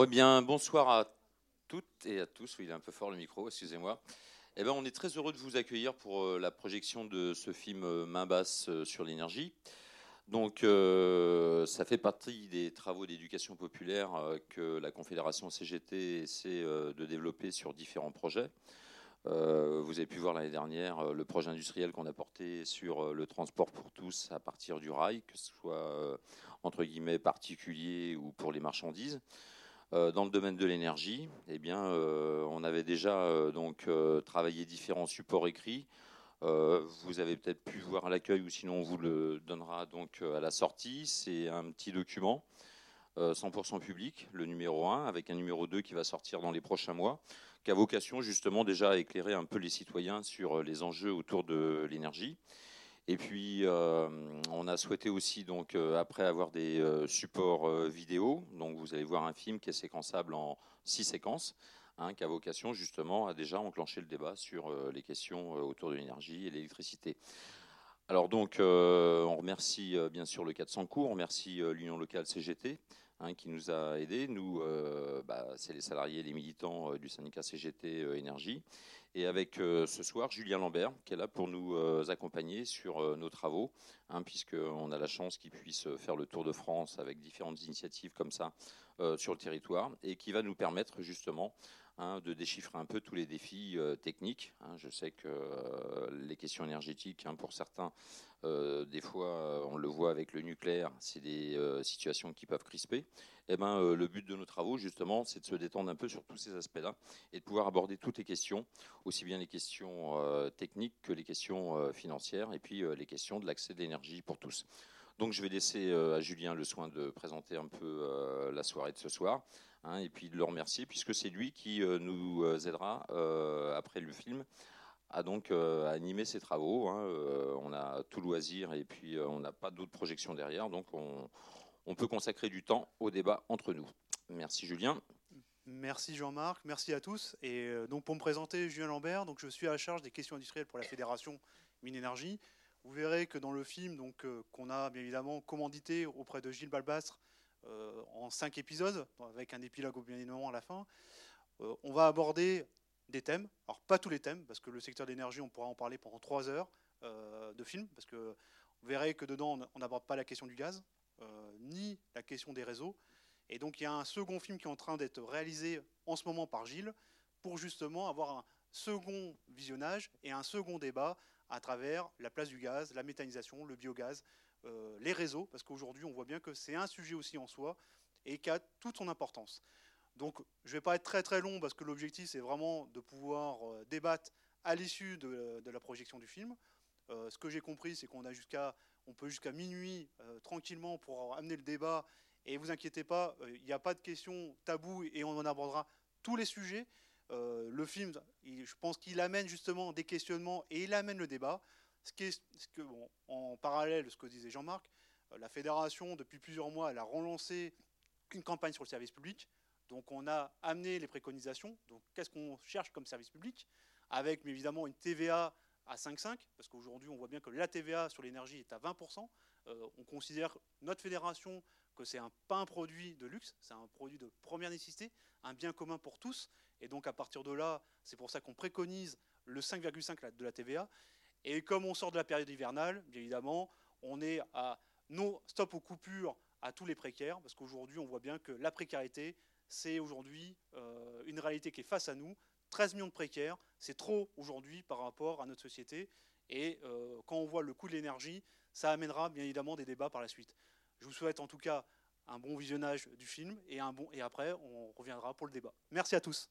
Eh bien, bonsoir à toutes et à tous. Oui, il est un peu fort le micro, excusez-moi. Eh ben, on est très heureux de vous accueillir pour euh, la projection de ce film euh, Main basse euh, sur l'énergie. Donc, ça fait partie des travaux d'éducation populaire que la Confédération CGT essaie de développer sur différents projets. vous avez pu voir l'année dernière le projet industriel qu'on a porté sur le transport pour tous à partir du rail, que ce soit entre guillemets particulier ou pour les marchandises. Euh, dans le domaine de l'énergie, eh bien, euh, on avait déjà euh, donc travaillé différents supports écrits. vous avez peut-être pu voir à l'accueil ou sinon on vous le donnera donc à la sortie. C'est un petit document 100% public, le numéro 1, avec un numéro 2 qui va sortir dans les prochains mois, qui a vocation justement déjà à éclairer un peu les citoyens sur les enjeux autour de l'énergie. Et puis, euh, on a souhaité aussi, donc, euh, après avoir des euh, supports vidéo, donc vous allez voir un film qui est séquençable en six séquences, hein, qui a vocation justement à déjà enclencher le débat sur les questions autour de l'énergie et l'électricité. Alors donc, on remercie bien sûr le 400 cours, on remercie l'Union locale CGT, Hein, qui nous a aidés. Nous, bah, c'est les salariés et les militants du syndicat CGT Énergie. Et avec euh, ce soir Julien Lambert qui est là pour nous euh, accompagner sur euh, nos travaux, hein, puisqu'on a la chance qu'il puisse faire le tour de France avec différentes initiatives comme ça sur le territoire et qui va nous permettre justement hein, de déchiffrer un peu tous les défis techniques. je sais que les questions énergétiques, pour certains, des fois, on le voit avec le nucléaire, c'est des situations qui peuvent crisper eh ben, euh, le but de nos travaux, justement, c'est de se détendre un peu sur tous ces aspects-là et de pouvoir aborder toutes les questions, aussi bien les questions euh, techniques que les questions euh, financières et puis les questions de l'accès de l'énergie pour tous. Donc je vais laisser à Julien le soin de présenter un peu la soirée de ce soir hein, et puis de le remercier puisque c'est lui qui nous aidera après le film à donc animer ces travaux. Hein. on a tout loisir et puis on n'a pas d'autres projections derrière, donc on, peut consacrer du temps au débat entre nous. Merci Julien. Merci Jean-Marc, merci à tous. Et euh, donc pour me présenter, Julien Lambert, donc je suis à la charge des questions industrielles pour la Fédération Mine Énergie. Vous verrez que dans le film donc euh, qu'on a bien évidemment commandité auprès de Gilles Balbastre euh, en cinq épisodes, avec un épilogue bien évidemment à la fin, on va aborder des thèmes. Alors pas tous les thèmes, parce que le secteur d'énergie, on pourra en parler pendant trois heures de film, parce que vous verrez que dedans on n'aborde pas la question du gaz, euh, ni la question des réseaux. Et donc il y a un second film qui est en train d'être réalisé en ce moment par Gilles pour justement avoir un second visionnage et un second débat à travers la place du gaz, la méthanisation, le biogaz, euh, les réseaux, parce qu'aujourd'hui on voit bien que c'est un sujet aussi en soi et qui a toute son importance. Donc je ne vais pas être très très long parce que l'objectif c'est vraiment de pouvoir euh, débattre à l'issue de, la projection du film. ce que j'ai compris c'est qu'on a jusqu'à on peut jusqu'à minuit euh, tranquillement pour amener le débat. Et vous inquiétez pas, euh, il n'y a pas de questions taboues et on en abordera tous les sujets. Euh, le film, je pense qu'il amène justement des questionnements et il amène le débat. Ce, qui est, ce que, en parallèle de ce que disait Jean-Marc, la fédération, depuis plusieurs mois, elle a relancé une campagne sur le service public. Donc on a amené les préconisations. Donc qu'est-ce qu'on cherche comme service public Avec évidemment une TVA à 5,5, parce qu'aujourd'hui, on voit bien que la TVA sur l'énergie est à 20%. Euh, on considère notre fédération c'est un, pas un produit de luxe, c'est un produit de première nécessité, un bien commun pour tous. Et donc, à partir de là, c'est pour ça qu'on préconise le 5,5 de la TVA. Et comme on sort de la période hivernale, bien évidemment, on est à nos stop aux coupures à tous les précaires, parce qu'aujourd'hui, on voit bien que la précarité, c'est aujourd'hui euh, une réalité qui est face à nous. 13 millions de précaires, c'est trop aujourd'hui par rapport à notre société. Et euh, quand on voit le coût de l'énergie, ça amènera bien évidemment des débats par la suite. Je vous souhaite en tout cas un bon visionnage du film et, après on reviendra pour le débat. Merci à tous.